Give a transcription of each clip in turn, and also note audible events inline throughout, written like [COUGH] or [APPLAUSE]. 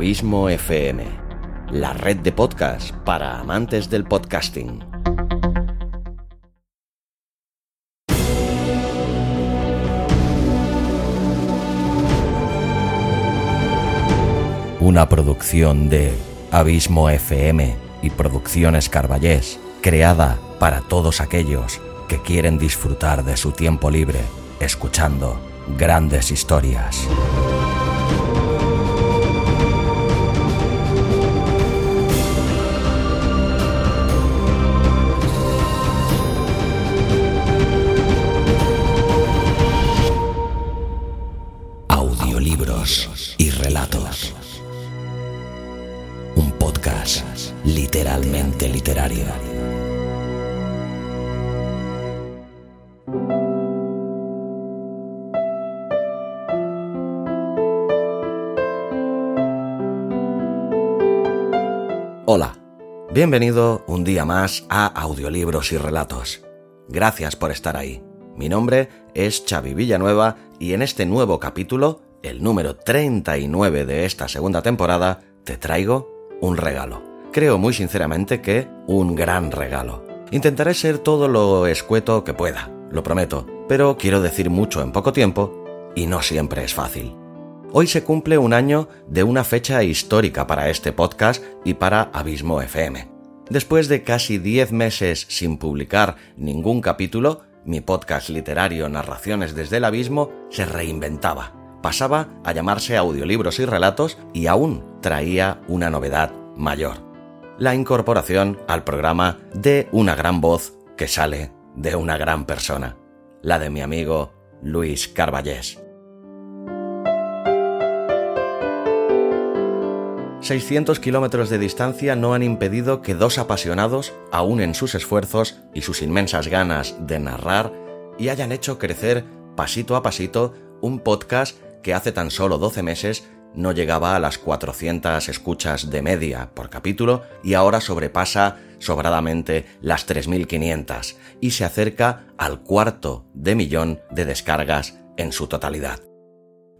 Abismo FM, la red de podcast para amantes del podcasting. Una producción de Abismo FM y Producciones Carballés, creada para todos aquellos que quieren disfrutar de su tiempo libre escuchando grandes historias. Bienvenido un día más a Audiolibros y Relatos. Gracias por estar ahí. Mi nombre es Xavi Villanueva y en este nuevo capítulo, el número 39 de esta segunda temporada, te traigo un regalo. Creo muy sinceramente que un gran regalo. Intentaré ser todo lo escueto que pueda, lo prometo, pero quiero decir mucho en poco tiempo y no siempre es fácil. Hoy se cumple un año de una fecha histórica para este podcast y para Abismo FM. Después de casi 10 meses sin publicar ningún capítulo, mi podcast literario Narraciones desde el Abismo se reinventaba. Pasaba a llamarse Audiolibros y Relatos y aún traía una novedad mayor. La incorporación al programa de una gran voz que sale de una gran persona, la de mi amigo Luis Carballés. 600 kilómetros de distancia no han impedido que dos apasionados aúnen sus esfuerzos y sus inmensas ganas de narrar y hayan hecho crecer pasito a pasito un podcast que hace tan solo 12 meses no llegaba a las 400 escuchas de media por capítulo y ahora sobrepasa sobradamente las 3.500 y se acerca al cuarto de millón de descargas en su totalidad.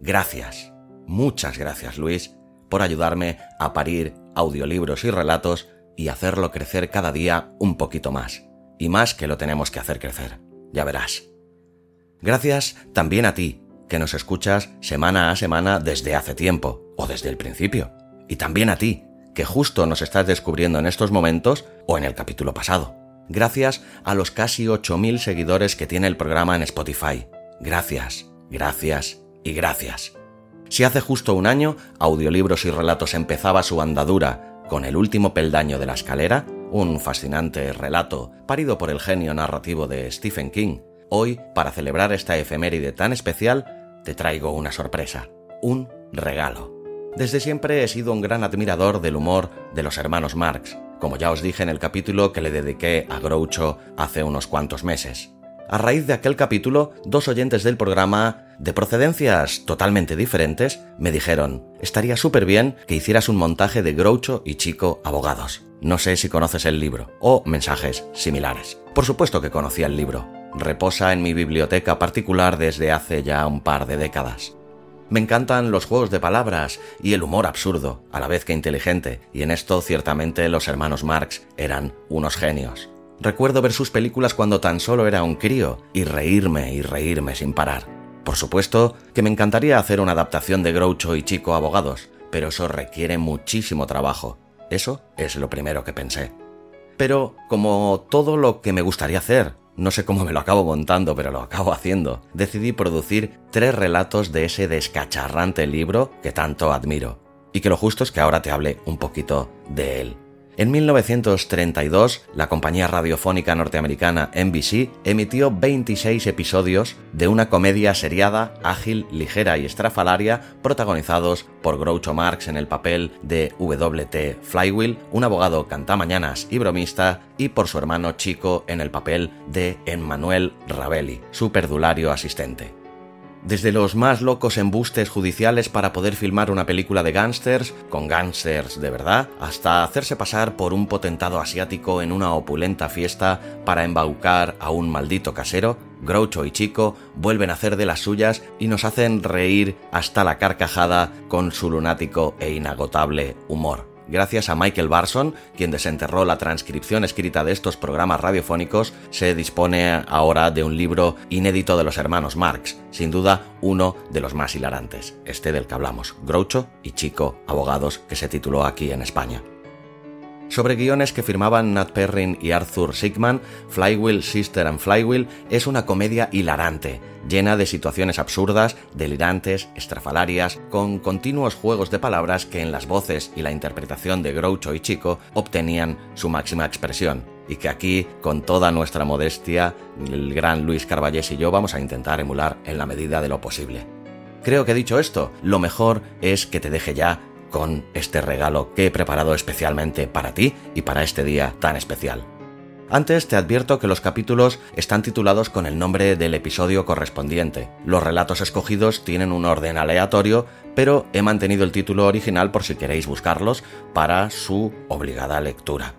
Gracias, muchas gracias Luis por ayudarme a parir audiolibros y relatos y hacerlo crecer cada día un poquito más. Y más que lo tenemos que hacer crecer. Ya verás. Gracias también a ti, que nos escuchas semana a semana desde hace tiempo, o desde el principio. Y también a ti, que justo nos estás descubriendo en estos momentos o en el capítulo pasado. Gracias a los casi 8.000 seguidores que tiene el programa en Spotify. Gracias, gracias y gracias. Si hace justo un año Audiolibros y Relatos empezaba su andadura con el último peldaño de la escalera, un fascinante relato parido por el genio narrativo de Stephen King, hoy, para celebrar esta efeméride tan especial, te traigo una sorpresa, un regalo. Desde siempre he sido un gran admirador del humor de los hermanos Marx, como ya os dije en el capítulo que le dediqué a Groucho hace unos cuantos meses. A raíz de aquel capítulo, dos oyentes del programa, de procedencias totalmente diferentes, me dijeron, estaría súper bien que hicieras un montaje de Groucho y Chico abogados. No sé si conoces el libro, o mensajes similares. Por supuesto que conocía el libro. Reposa en mi biblioteca particular desde hace ya un par de décadas. Me encantan los juegos de palabras y el humor absurdo, a la vez que inteligente, y en esto ciertamente los hermanos Marx eran unos genios. Recuerdo ver sus películas cuando tan solo era un crío y reírme y reírme sin parar. Por supuesto que me encantaría hacer una adaptación de Groucho y Chico Abogados, pero eso requiere muchísimo trabajo. Eso es lo primero que pensé. Pero como todo lo que me gustaría hacer, no sé cómo me lo acabo montando, pero lo acabo [LAUGHS] haciendo, decidí producir tres relatos de ese descacharrante libro que tanto admiro. Y que lo justo es que ahora te hable un poquito de él. En 1932, la compañía radiofónica norteamericana NBC emitió 26 episodios de una comedia seriada, ágil, ligera y estrafalaria, protagonizados por Groucho Marx en el papel de W.T. Flywheel, un abogado cantamañanas y bromista, y por su hermano Chico en el papel de Emmanuel Ravelli, su perdulario asistente. Desde los más locos embustes judiciales para poder filmar una película de gángsters, con gángsters de verdad, hasta hacerse pasar por un potentado asiático en una opulenta fiesta para embaucar a un maldito casero, Groucho y Chico vuelven a hacer de las suyas y nos hacen reír hasta la carcajada con su lunático e inagotable humor gracias a Michael Barson, quien desenterró la transcripción escrita de estos programas radiofónicos, se dispone ahora de un libro inédito de los hermanos Marx, sin duda uno de los más hilarantes, este del que hablamos, Groucho y Chico, abogados, que se tituló aquí en España sobre guiones que firmaban Nat Perrin y Arthur Sigman, Flywheel, Sister and Flywheel es una comedia hilarante, llena de situaciones absurdas, delirantes, estrafalarias, con continuos juegos de palabras que en las voces y la interpretación de Groucho y Chico obtenían su máxima expresión, y que aquí, con toda nuestra modestia, el gran Luis Carballés y yo vamos a intentar emular en la medida de lo posible. Creo que dicho esto, lo mejor es que te deje ya con este regalo que he preparado especialmente para ti y para este día tan especial. Antes te advierto que los capítulos están titulados con el nombre del episodio correspondiente. Los relatos escogidos tienen un orden aleatorio, pero he mantenido el título original por si queréis buscarlos para su obligada lectura.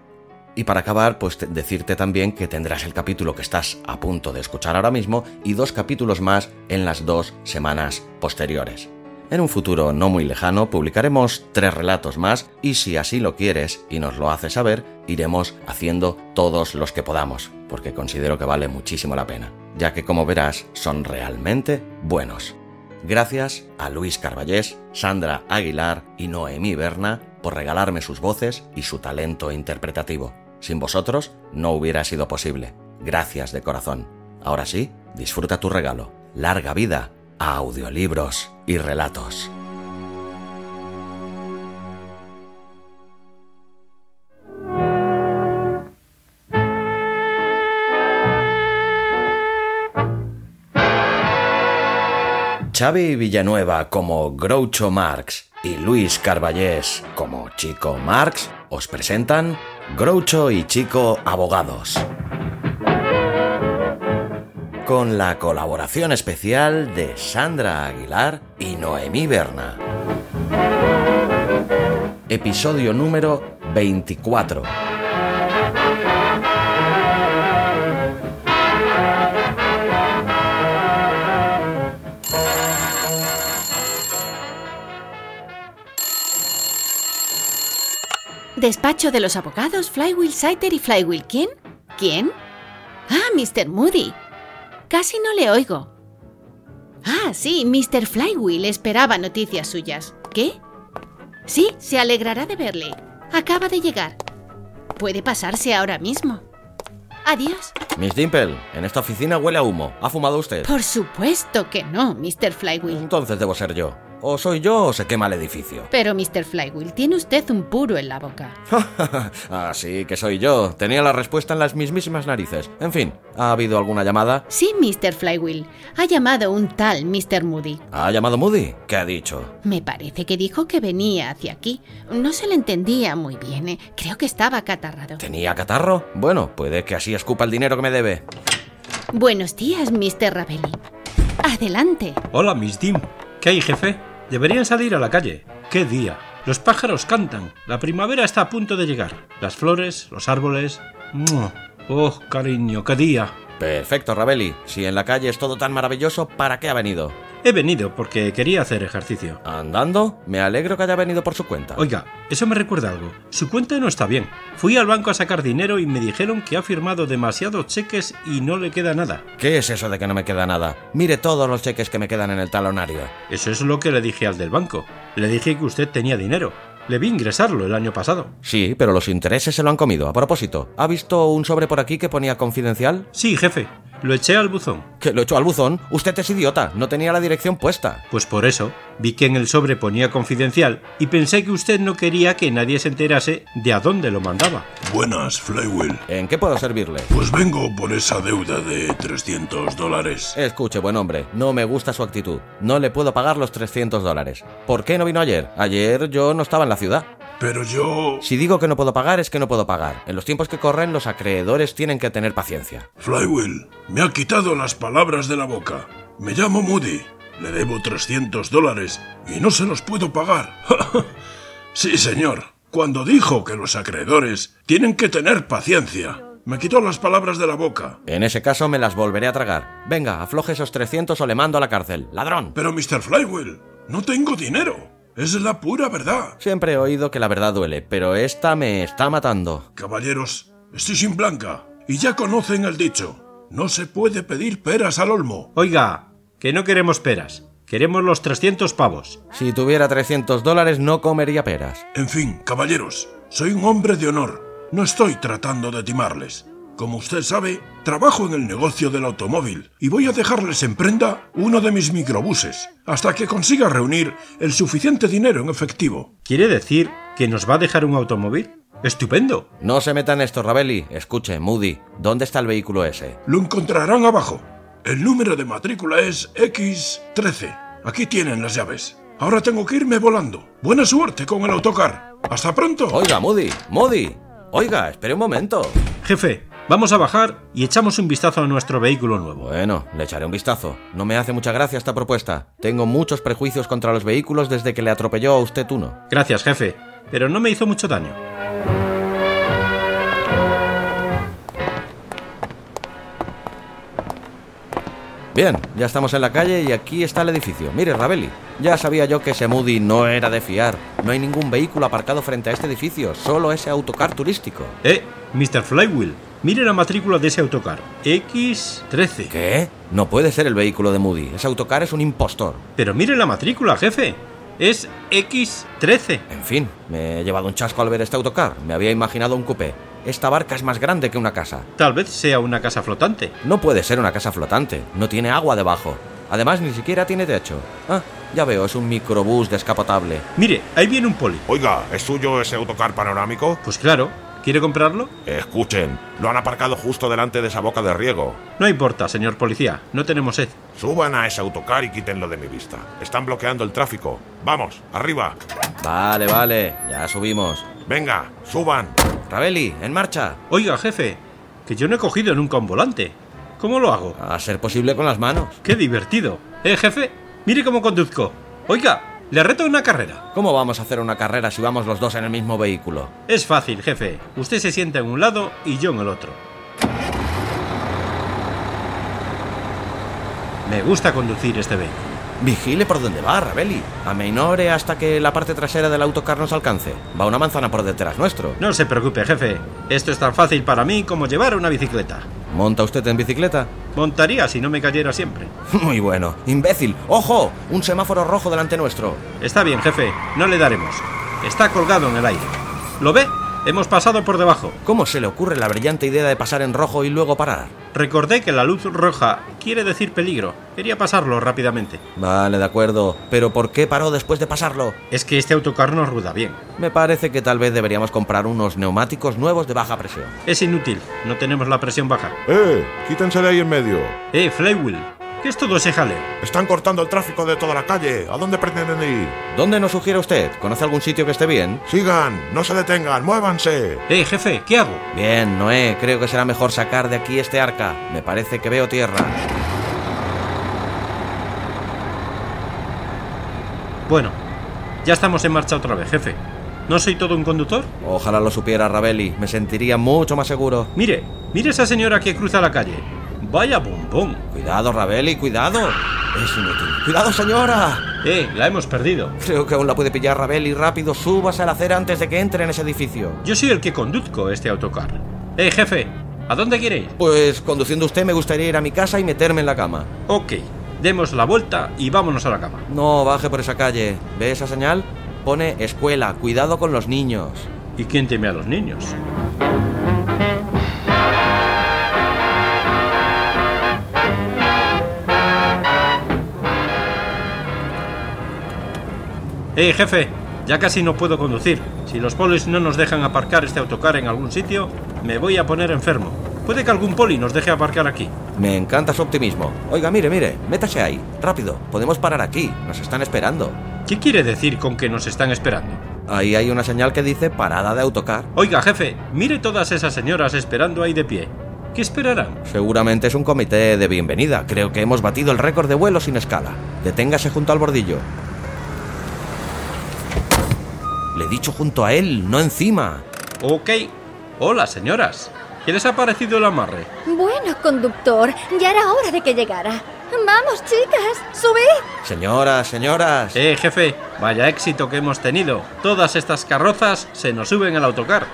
Y para acabar, pues decirte también que tendrás el capítulo que estás a punto de escuchar ahora mismo y dos capítulos más en las dos semanas posteriores. En un futuro no muy lejano publicaremos tres relatos más y si así lo quieres y nos lo haces saber, iremos haciendo todos los que podamos, porque considero que vale muchísimo la pena, ya que como verás son realmente buenos. Gracias a Luis Carballés, Sandra Aguilar y Noemí Berna por regalarme sus voces y su talento interpretativo. Sin vosotros no hubiera sido posible. Gracias de corazón. Ahora sí, disfruta tu regalo. Larga vida audiolibros y relatos. Xavi Villanueva como Groucho Marx y Luis Carballés como Chico Marx os presentan Groucho y Chico Abogados con la colaboración especial de Sandra Aguilar y Noemí Berna. Episodio número 24. Despacho de los abogados Flywheel Saiter y Flywheel. ¿Quién? ¿Quién? Ah, Mr. Moody. Casi no le oigo. Ah, sí, Mr. Flywheel esperaba noticias suyas. ¿Qué? Sí, se alegrará de verle. Acaba de llegar. Puede pasarse ahora mismo. Adiós. Miss Dimple, en esta oficina huele a humo. ¿Ha fumado usted? Por supuesto que no, Mr. Flywheel. Entonces debo ser yo. O soy yo o se quema el edificio. Pero, Mr. Flywheel, tiene usted un puro en la boca. [LAUGHS] Así que soy yo. Tenía la respuesta en las mismísimas narices. En fin, ¿ha habido alguna llamada? Sí, Mr. Flywheel. Ha llamado un tal Mr. Moody. ¿Ha llamado Moody? ¿Qué ha dicho? Me parece que dijo que venía hacia aquí. No se le entendía muy bien. ¿eh? Creo que estaba catarrado. ¿Tenía catarro? Bueno, puede que así escupa el dinero que me debe. Buenos días, Mr. Ravelli. Adelante. Hola, Miss Dim. ¿Qué hay, jefe? Deberían salir a la calle. ¡Qué día! Los pájaros cantan. La primavera está a punto de llegar. Las flores, los árboles. ¡Oh, cariño, qué día! Perfecto, Ravelli. Si en la calle es todo tan maravilloso, ¿para qué ha venido? He venido porque quería hacer ejercicio. ¿Andando? Me alegro que haya venido por su cuenta. Oiga, eso me recuerda algo. Su cuenta no está bien. Fui al banco a sacar dinero y me dijeron que ha firmado demasiados cheques y no le queda nada. ¿Qué es eso de que no me queda nada? Mire todos los cheques que me quedan en el talonario. Eso es lo que le dije al del banco. Le dije que usted tenía dinero. Le vi ingresarlo el año pasado. Sí, pero los intereses se lo han comido. A propósito, ¿ha visto un sobre por aquí que ponía confidencial? Sí, jefe. Lo eché al buzón. ¿Que lo echó al buzón? Usted es idiota, no tenía la dirección puesta. Pues por eso, vi que en el sobre ponía confidencial y pensé que usted no quería que nadie se enterase de a dónde lo mandaba. Buenas, Flywheel. ¿En qué puedo servirle? Pues vengo por esa deuda de 300 dólares. Escuche, buen hombre, no me gusta su actitud. No le puedo pagar los 300 dólares. ¿Por qué no vino ayer? Ayer yo no estaba en la ciudad. Pero yo... Si digo que no puedo pagar, es que no puedo pagar. En los tiempos que corren, los acreedores tienen que tener paciencia. Flywheel, me ha quitado las palabras de la boca. Me llamo Moody. Le debo 300 dólares y no se los puedo pagar. [LAUGHS] sí, señor. Cuando dijo que los acreedores tienen que tener paciencia. Me quitó las palabras de la boca. En ese caso me las volveré a tragar. Venga, afloje esos 300 o le mando a la cárcel. ¡Ladrón! Pero, Mr. Flywheel, no tengo dinero. Es la pura verdad. Siempre he oído que la verdad duele, pero esta me está matando. Caballeros, estoy sin blanca. Y ya conocen el dicho. No se puede pedir peras al olmo. Oiga, que no queremos peras. Queremos los 300 pavos. Si tuviera 300 dólares no comería peras. En fin, caballeros, soy un hombre de honor. No estoy tratando de timarles. Como usted sabe, trabajo en el negocio del automóvil y voy a dejarles en prenda uno de mis microbuses hasta que consiga reunir el suficiente dinero en efectivo. ¿Quiere decir que nos va a dejar un automóvil? ¡Estupendo! No se metan en esto, Ravelli. Escuche, Moody, ¿dónde está el vehículo ese? Lo encontrarán abajo. El número de matrícula es X13. Aquí tienen las llaves. Ahora tengo que irme volando. Buena suerte con el autocar. Hasta pronto. Oiga, Moody, Moody. Oiga, espere un momento. Jefe, vamos a bajar y echamos un vistazo a nuestro vehículo nuevo. Bueno, le echaré un vistazo. No me hace mucha gracia esta propuesta. Tengo muchos prejuicios contra los vehículos desde que le atropelló a usted uno. Gracias, jefe, pero no me hizo mucho daño. Bien, ya estamos en la calle y aquí está el edificio. Mire, Ravelli, ya sabía yo que ese Moody no era de fiar. No hay ningún vehículo aparcado frente a este edificio, solo ese autocar turístico. Eh, Mr. Flywheel, mire la matrícula de ese autocar. X13. ¿Qué? No puede ser el vehículo de Moody. Ese autocar es un impostor. Pero mire la matrícula, jefe. Es X13. En fin, me he llevado un chasco al ver este autocar. Me había imaginado un coupé. Esta barca es más grande que una casa. Tal vez sea una casa flotante. No puede ser una casa flotante. No tiene agua debajo. Además, ni siquiera tiene techo. Ah, ya veo, es un microbús descapotable. Mire, ahí viene un poli. Oiga, ¿es suyo ese autocar panorámico? Pues claro, ¿quiere comprarlo? Escuchen, lo han aparcado justo delante de esa boca de riego. No importa, señor policía, no tenemos sed. Suban a ese autocar y quítenlo de mi vista. Están bloqueando el tráfico. Vamos, arriba. Vale, vale, ya subimos. Venga, suban. Ravelli, en marcha. Oiga, jefe, que yo no he cogido nunca un volante. ¿Cómo lo hago? A ser posible con las manos. ¡Qué divertido! Eh, jefe, mire cómo conduzco. Oiga, le reto una carrera. ¿Cómo vamos a hacer una carrera si vamos los dos en el mismo vehículo? Es fácil, jefe. Usted se sienta en un lado y yo en el otro. Me gusta conducir este vehículo. Vigile por dónde va, Ravelli. Ameinore hasta que la parte trasera del autocar nos alcance. Va una manzana por detrás nuestro. No se preocupe, jefe. Esto es tan fácil para mí como llevar una bicicleta. ¿Monta usted en bicicleta? Montaría si no me cayera siempre. [LAUGHS] Muy bueno. Imbécil. ¡Ojo! Un semáforo rojo delante nuestro. Está bien, jefe. No le daremos. Está colgado en el aire. ¿Lo ve? Hemos pasado por debajo. ¿Cómo se le ocurre la brillante idea de pasar en rojo y luego parar? Recordé que la luz roja quiere decir peligro. Quería pasarlo rápidamente. Vale, de acuerdo. Pero ¿por qué paró después de pasarlo? Es que este autocar no rueda bien. Me parece que tal vez deberíamos comprar unos neumáticos nuevos de baja presión. Es inútil. No tenemos la presión baja. ¡Eh! Quítense de ahí en medio. Eh, Flywheel. ¿Qué es todo ese jaleo? Están cortando el tráfico de toda la calle. ¿A dónde pretenden ir? ¿Dónde nos sugiere usted? ¿Conoce algún sitio que esté bien? Sigan, no se detengan, muévanse. Eh, jefe, ¿qué hago? Bien, Noé, creo que será mejor sacar de aquí este arca. Me parece que veo tierra. Bueno, ya estamos en marcha otra vez, jefe. ¿No soy todo un conductor? Ojalá lo supiera Ravelli. Me sentiría mucho más seguro. Mire, mire esa señora que cruza la calle. Vaya bombón. Cuidado, Ravelli, cuidado. Es inútil. ¡Cuidado, señora! Eh, la hemos perdido. Creo que aún la puede pillar Ravelli. Rápido, súbase a la acera antes de que entre en ese edificio. Yo soy el que conduzco este autocar. Eh, jefe, ¿a dónde quiere ir? Pues conduciendo usted me gustaría ir a mi casa y meterme en la cama. Ok, demos la vuelta y vámonos a la cama. No, baje por esa calle. ¿Ve esa señal? Pone escuela, cuidado con los niños. ¿Y quién teme a los niños? Eh, jefe, ya casi no puedo conducir. Si los polis no nos dejan aparcar este autocar en algún sitio, me voy a poner enfermo. Puede que algún poli nos deje aparcar aquí. Me encanta su optimismo. Oiga, mire, mire, métase ahí. Rápido, podemos parar aquí. Nos están esperando. ¿Qué quiere decir con que nos están esperando? Ahí hay una señal que dice parada de autocar. Oiga, jefe, mire todas esas señoras esperando ahí de pie. ¿Qué esperarán? Seguramente es un comité de bienvenida. Creo que hemos batido el récord de vuelo sin escala. Deténgase junto al bordillo. Le he dicho junto a él, no encima. Ok. Hola, señoras. ¿Qué les ha parecido el amarre? Bueno, conductor, ya era hora de que llegara. Vamos, chicas, subid. Señoras, señoras. Eh, jefe, vaya éxito que hemos tenido. Todas estas carrozas se nos suben al autocar.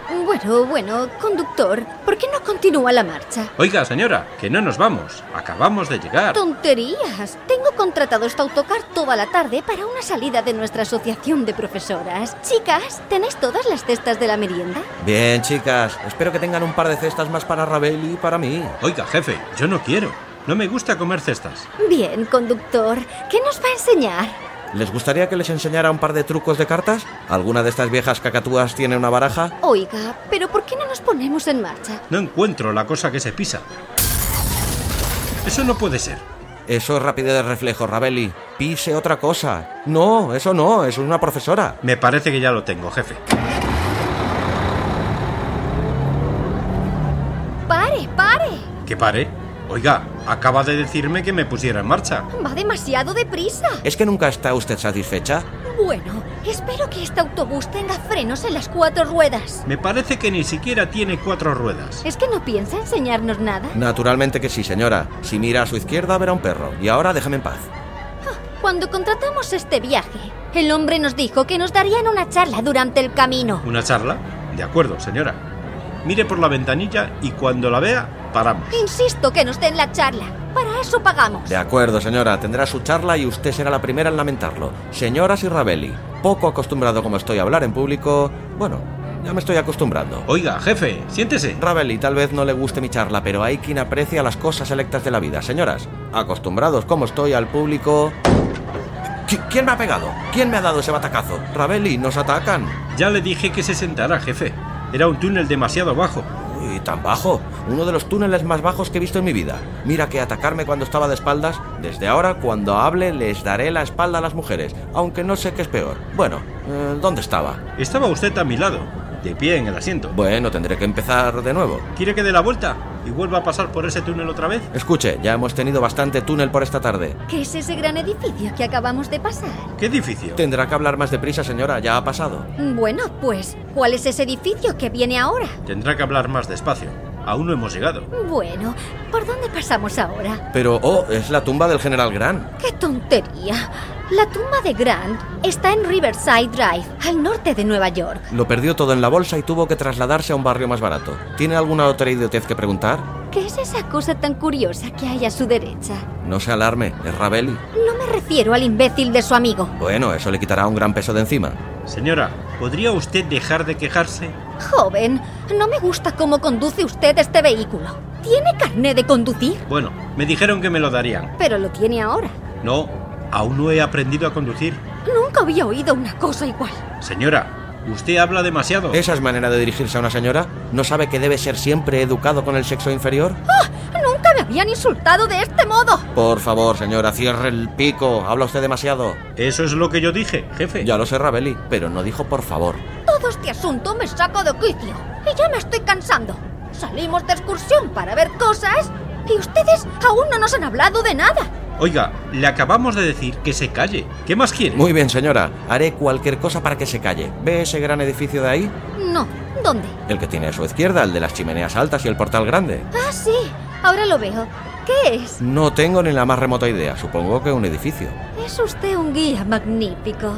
Bueno, bueno, conductor, ¿por qué no continúa la marcha? Oiga, señora, que no nos vamos. Acabamos de llegar. Tonterías. Tengo contratado este autocar toda la tarde para una salida de nuestra asociación de profesoras. Chicas, ¿tenéis todas las cestas de la merienda? Bien, chicas. Espero que tengan un par de cestas más para Rabel y para mí. Oiga, jefe, yo no quiero. No me gusta comer cestas. Bien, conductor, ¿qué nos va a enseñar? ¿Les gustaría que les enseñara un par de trucos de cartas? ¿Alguna de estas viejas cacatúas tiene una baraja? Oiga, pero ¿por qué no nos ponemos en marcha? No encuentro la cosa que se pisa. Eso no puede ser. Eso es rapidez de reflejo, Rabeli. Pise otra cosa. No, eso no, eso es una profesora. Me parece que ya lo tengo, jefe. ¡Pare, pare! ¿Que pare? Oiga, acaba de decirme que me pusiera en marcha. Va demasiado deprisa. ¿Es que nunca está usted satisfecha? Bueno, espero que este autobús tenga frenos en las cuatro ruedas. Me parece que ni siquiera tiene cuatro ruedas. ¿Es que no piensa enseñarnos nada? Naturalmente que sí, señora. Si mira a su izquierda verá un perro. Y ahora déjeme en paz. Cuando contratamos este viaje, el hombre nos dijo que nos darían una charla durante el camino. ¿Una charla? De acuerdo, señora. Mire por la ventanilla y cuando la vea, paramos. Insisto que nos den la charla. Para eso pagamos. De acuerdo, señora. Tendrá su charla y usted será la primera en lamentarlo. Señora Sirrabelli, poco acostumbrado como estoy a hablar en público... Bueno, ya me estoy acostumbrando. Oiga, jefe, siéntese. Rabelli, tal vez no le guste mi charla, pero hay quien aprecia las cosas selectas de la vida. Señoras, acostumbrados como estoy al público... ¿Qui- ¿Quién me ha pegado? ¿Quién me ha dado ese batacazo? Rabelli, nos atacan. Ya le dije que se sentara, jefe. Era un túnel demasiado bajo. Tan bajo. Uno de los túneles más bajos que he visto en mi vida. Mira que atacarme cuando estaba de espaldas. Desde ahora, cuando hable, les daré la espalda a las mujeres. Aunque no sé qué es peor. Bueno, eh, ¿dónde estaba? Estaba usted a mi lado, de pie en el asiento. Bueno, tendré que empezar de nuevo. ¿Quiere que dé la vuelta y vuelva a pasar por ese túnel otra vez? Escuche, ya hemos tenido bastante túnel por esta tarde. ¿Qué es ese gran edificio que acabamos de pasar? ¿Qué edificio? Tendrá que hablar más deprisa, señora. Ya ha pasado. Bueno, pues, ¿cuál es ese edificio que viene ahora? Tendrá que hablar más despacio. Aún no hemos llegado. Bueno, ¿por dónde pasamos ahora? Pero, oh, es la tumba del general Grant. ¡Qué tontería! La tumba de Grant está en Riverside Drive, al norte de Nueva York. Lo perdió todo en la bolsa y tuvo que trasladarse a un barrio más barato. ¿Tiene alguna otra idiotez que preguntar? ¿Qué es esa cosa tan curiosa que hay a su derecha? No se alarme, es Rabelli. No me refiero al imbécil de su amigo. Bueno, eso le quitará un gran peso de encima. Señora, ¿podría usted dejar de quejarse? Joven, no me gusta cómo conduce usted este vehículo. ¿Tiene carné de conducir? Bueno, me dijeron que me lo darían. Pero lo tiene ahora. No, aún no he aprendido a conducir. Nunca había oído una cosa igual. Señora, usted habla demasiado. ¿Esa es manera de dirigirse a una señora? ¿No sabe que debe ser siempre educado con el sexo inferior? Nunca me habían insultado de este modo. Por favor, señora, cierre el pico. Habla usted demasiado. Eso es lo que yo dije, jefe. Ya lo sé, Rabelli, pero no dijo por favor. Todo este asunto me saca de quicio. Y ya me estoy cansando. Salimos de excursión para ver cosas y ustedes aún no nos han hablado de nada. Oiga, le acabamos de decir que se calle. ¿Qué más quiere? Muy bien, señora. Haré cualquier cosa para que se calle. ¿Ve ese gran edificio de ahí? No, ¿dónde? El que tiene a su izquierda, el de las chimeneas altas y el portal grande. Ah, sí, ahora lo veo. ¿Qué es? No tengo ni la más remota idea. Supongo que un edificio. Es usted un guía magnífico.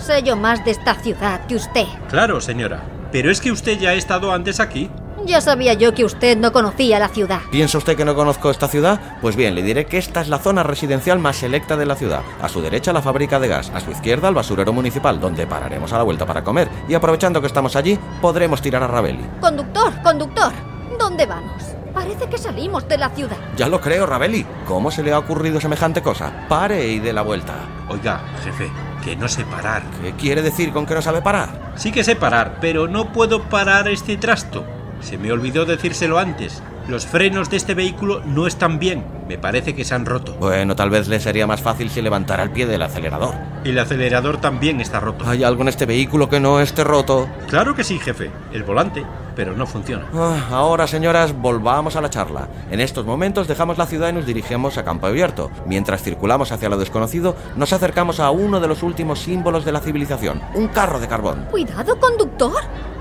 Sé yo más de esta ciudad que usted. Claro, señora. Pero es que usted ya ha estado antes aquí. Ya sabía yo que usted no conocía la ciudad. ¿Piensa usted que no conozco esta ciudad? Pues bien, le diré que esta es la zona residencial más selecta de la ciudad. A su derecha la fábrica de gas, a su izquierda el basurero municipal, donde pararemos a la vuelta para comer. Y aprovechando que estamos allí, podremos tirar a Rabelli. Conductor, conductor, ¿dónde vamos? Parece que salimos de la ciudad. Ya lo creo, Rabelli. ¿Cómo se le ha ocurrido semejante cosa? Pare y dé la vuelta. Oiga, jefe, que no sé parar. ¿Qué quiere decir con que no sabe parar? Sí que sé parar, pero no puedo parar este trasto. Se me olvidó decírselo antes. Los frenos de este vehículo no están bien. Me parece que se han roto. Bueno, tal vez le sería más fácil si levantara el pie del acelerador. El acelerador también está roto. ¿Hay algo en este vehículo que no esté roto? Claro que sí, jefe. El volante, pero no funciona. Ah, ahora, señoras, volvamos a la charla. En estos momentos dejamos la ciudad y nos dirigimos a campo abierto. Mientras circulamos hacia lo desconocido, nos acercamos a uno de los últimos símbolos de la civilización, un carro de carbón. Cuidado, conductor.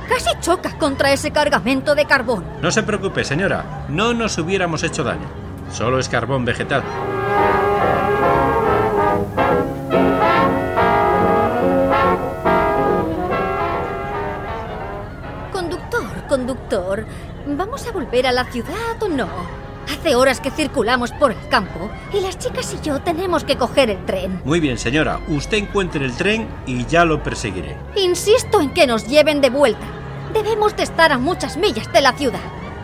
Casi choca contra ese cargamento de carbón. No se preocupe, señora. No nos hubiéramos hecho daño. Solo es carbón vegetal. Conductor, conductor, ¿vamos a volver a la ciudad o no? Hace horas que circulamos por el campo y las chicas y yo tenemos que coger el tren. Muy bien, señora. Usted encuentre el tren y ya lo perseguiré. Insisto en que nos lleven de vuelta. Debemos de estar a muchas millas de la ciudad.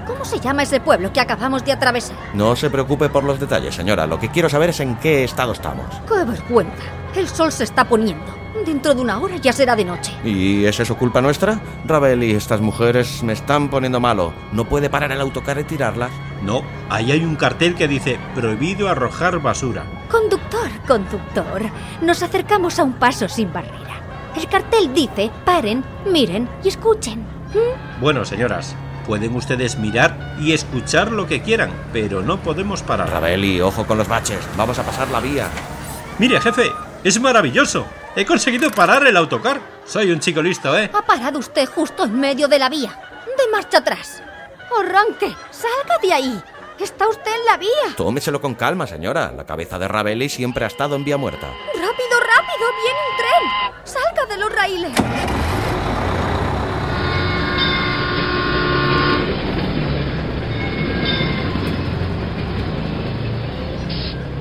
¿Cómo se llama ese pueblo que acabamos de atravesar? No se preocupe por los detalles, señora. Lo que quiero saber es en qué estado estamos. ¡Qué vergüenza! El sol se está poniendo. Dentro de una hora ya será de noche. ¿Y es eso culpa nuestra? Ravel y estas mujeres me están poniendo malo. ¿No puede parar el autocar y tirarlas? No, ahí hay un cartel que dice prohibido arrojar basura. Conductor, conductor, nos acercamos a un paso sin barrera. El cartel dice, paren, miren y escuchen. ¿Mm? Bueno, señoras, pueden ustedes mirar y escuchar lo que quieran, pero no podemos parar. Ravel y ojo con los baches. Vamos a pasar la vía. Mire, jefe, es maravilloso. He conseguido parar el autocar. Soy un chico listo, ¿eh? Ha parado usted justo en medio de la vía. De marcha atrás. Arranque, salga de ahí. Está usted en la vía. Tómeselo con calma, señora. La cabeza de Ravelli siempre ha estado en vía muerta. Rápido, rápido, viene un tren. Salga de los raíles.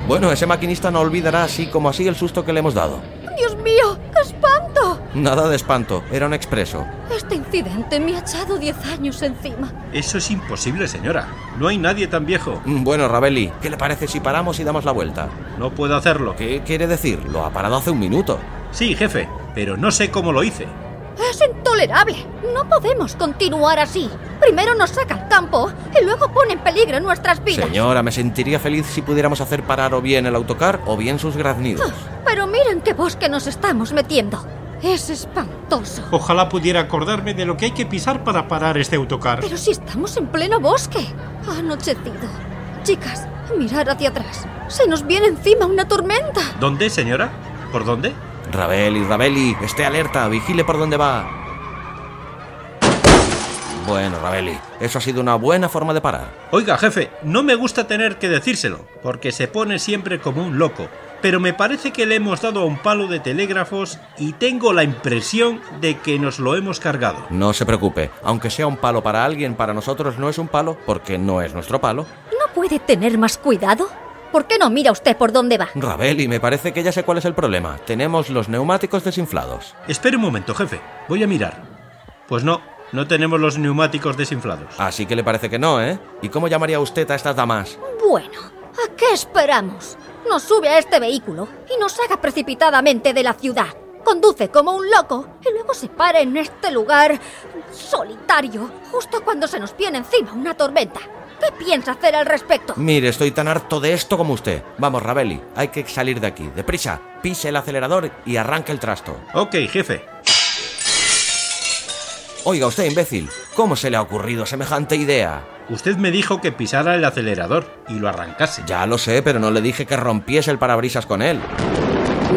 Bueno, ese maquinista no olvidará así como así el susto que le hemos dado. Dios mío, qué espanto. Nada de espanto, era un expreso. Este incidente me ha echado 10 años encima. Eso es imposible, señora. No hay nadie tan viejo. Mm, Bueno, Ravelli, ¿qué le parece si paramos y damos la vuelta? No puedo hacerlo. ¿Qué quiere decir? Lo ha parado hace un minuto. Sí, jefe, pero no sé cómo lo hice. Es intolerable. No podemos continuar así. Primero nos saca al campo y luego pone en peligro nuestras vidas. Señora, me sentiría feliz si pudiéramos hacer parar o bien el autocar o bien sus graznidos. Pero miren qué bosque nos estamos metiendo. Es espantoso. Ojalá pudiera acordarme de lo que hay que pisar para parar este autocar. Pero si estamos en pleno bosque. Ha anochecido. Chicas, mirad hacia atrás. Se nos viene encima una tormenta. ¿Dónde, señora? ¿Por dónde? Ravelli, Ravelli, esté alerta, vigile por dónde va. Bueno, Ravelli, eso ha sido una buena forma de parar. Oiga, jefe, no me gusta tener que decírselo, porque se pone siempre como un loco. Pero me parece que le hemos dado a un palo de telégrafos y tengo la impresión de que nos lo hemos cargado. No se preocupe, aunque sea un palo para alguien, para nosotros no es un palo porque no es nuestro palo. ¿No puede tener más cuidado? ¿Por qué no mira usted por dónde va? Ravelli, me parece que ya sé cuál es el problema. Tenemos los neumáticos desinflados. Espere un momento, jefe. Voy a mirar. Pues no, no tenemos los neumáticos desinflados. Así que le parece que no, ¿eh? ¿Y cómo llamaría usted a estas damas? Bueno, ¿a qué esperamos? Nos sube a este vehículo y nos saca precipitadamente de la ciudad. Conduce como un loco y luego se para en este lugar solitario, justo cuando se nos viene encima una tormenta. ¿Qué piensa hacer al respecto? Mire, estoy tan harto de esto como usted. Vamos, Ravelli, hay que salir de aquí. Deprisa, pise el acelerador y arranque el trasto. Ok, jefe. Oiga, usted, imbécil, ¿cómo se le ha ocurrido semejante idea? Usted me dijo que pisara el acelerador y lo arrancase. Ya lo sé, pero no le dije que rompiese el parabrisas con él.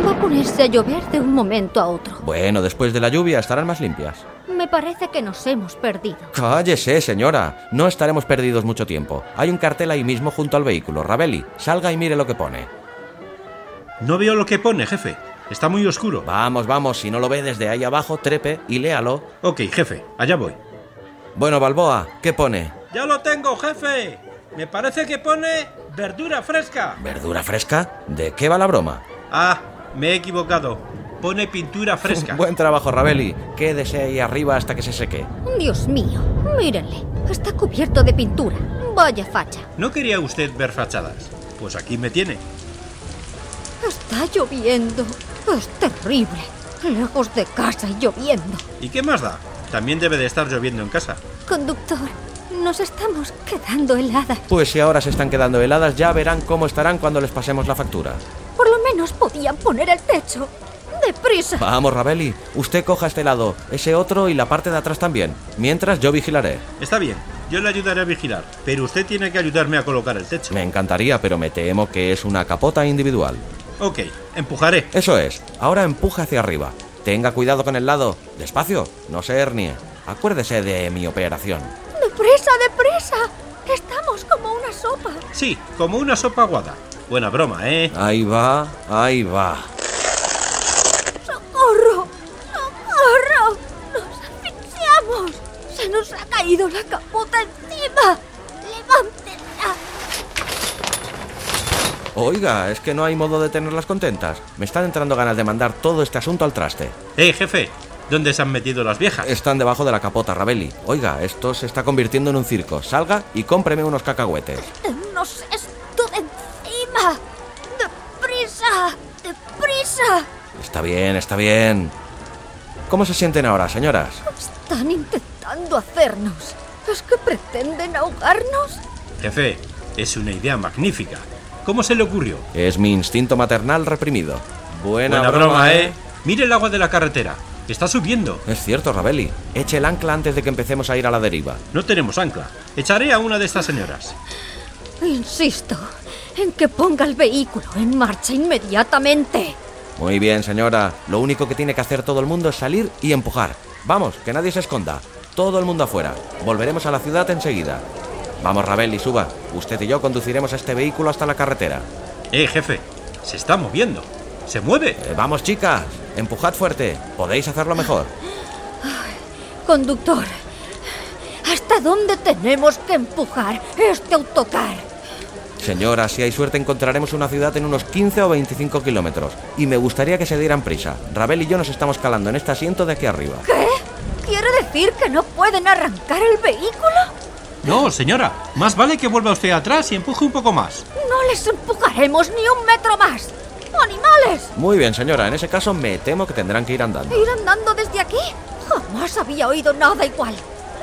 Va a ponerse a llover de un momento a otro. Bueno, después de la lluvia estarán más limpias. Me parece que nos hemos perdido. Cállese, señora. No estaremos perdidos mucho tiempo. Hay un cartel ahí mismo junto al vehículo. Ravelli, salga y mire lo que pone. No veo lo que pone, jefe. Está muy oscuro. Vamos, vamos, si no lo ve desde ahí abajo, trepe y léalo. Ok, jefe, allá voy. Bueno, Balboa, ¿qué pone? ¡Ya lo tengo, jefe! Me parece que pone verdura fresca. ¿Verdura fresca? ¿De qué va la broma? Ah, me he equivocado. Pone pintura [LAUGHS] fresca. Buen trabajo, Ravelli. Quédese ahí arriba hasta que se seque. Dios mío, mírenle. Está cubierto de pintura. Vaya facha. ¿No quería usted ver fachadas? Pues aquí me tiene. Está lloviendo. Es terrible. Lejos de casa y lloviendo. ¿Y qué más da? También debe de estar lloviendo en casa. Conductor, nos estamos quedando heladas. Pues si ahora se están quedando heladas, ya verán cómo estarán cuando les pasemos la factura. Por lo menos podían poner el techo. ¡Deprisa! Vamos, Ravelli. Usted coja este lado, ese otro y la parte de atrás también. Mientras yo vigilaré. Está bien, yo le ayudaré a vigilar, pero usted tiene que ayudarme a colocar el techo. Me encantaría, pero me temo que es una capota individual. Ok, empujaré. Eso es. Ahora empuje hacia arriba. Tenga cuidado con el lado. Despacio, no se hernie. Acuérdese de mi operación. ¡Deprisa, deprisa! Estamos como una sopa. Sí, como una sopa aguada. Buena broma, ¿eh? Ahí va, ahí va. Caído la capota encima! ¡Levántenla! Oiga, es que no hay modo de tenerlas contentas. Me están entrando ganas de mandar todo este asunto al traste. Eh, jefe, ¿dónde se han metido las viejas? Están debajo de la capota, Rabeli. Oiga, esto se está convirtiendo en un circo. Salga y cómpreme unos cacahuetes. ¡Nos esto de encima! ¡Deprisa! ¡Deprisa! Está bien, está bien. ¿Cómo se sienten ahora, señoras? Están intentando hacernos. ¿Es que pretenden ahogarnos? Jefe, es una idea magnífica. ¿Cómo se le ocurrió? Es mi instinto maternal reprimido. Buena, Buena broma, ¿eh? Mire el agua de la carretera. Está subiendo. Es cierto, Rabeli. Eche el ancla antes de que empecemos a ir a la deriva. No tenemos ancla. Echaré a una de estas señoras. Insisto en que ponga el vehículo en marcha inmediatamente. Muy bien, señora. Lo único que tiene que hacer todo el mundo es salir y empujar. Vamos, que nadie se esconda. Todo el mundo afuera. Volveremos a la ciudad enseguida. Vamos, Rabeli, suba. Usted y yo conduciremos este vehículo hasta la carretera. Eh, jefe, se está moviendo. Se mueve. Eh, vamos, chicas. Empujad fuerte. Podéis hacerlo mejor. Conductor, ¿hasta dónde tenemos que empujar este autocar? Señora, si hay suerte encontraremos una ciudad en unos 15 o 25 kilómetros. Y me gustaría que se dieran prisa. Rabel y yo nos estamos calando en este asiento de aquí arriba. ¿Qué? ¿Quiere decir que no pueden arrancar el vehículo? No, señora. Más vale que vuelva usted atrás y empuje un poco más. No les empujaremos ni un metro más. ¡Animales! Muy bien, señora. En ese caso me temo que tendrán que ir andando. ¿Ir andando desde aquí? Jamás había oído nada igual.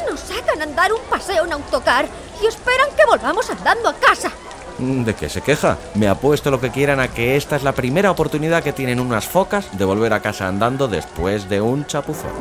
Nos sacan a andar un paseo en autocar y esperan que volvamos andando a casa. Mm, ¿De qué se queja? Me apuesto lo que quieran a que esta es la primera oportunidad que tienen unas focas de volver a casa andando después de un chapuzón.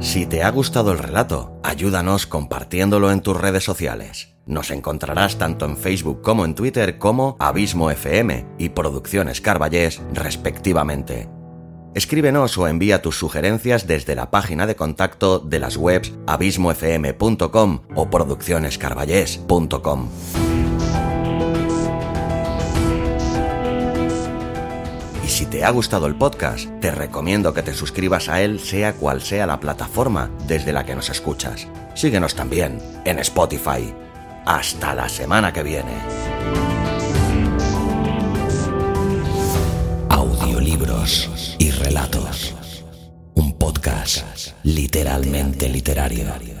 Si te ha gustado el relato, ayúdanos compartiéndolo en tus redes sociales. Nos encontrarás tanto en Facebook como en Twitter como Abismo FM y Producciones Carballés, respectivamente. Escríbenos o envía tus sugerencias desde la página de contacto de las webs abismofm.com o produccionescarballés.com. Y si te ha gustado el podcast, te recomiendo que te suscribas a él sea cual sea la plataforma desde la que nos escuchas. Síguenos también en Spotify. Hasta la semana que viene. Y relatos. Un podcast literalmente literario.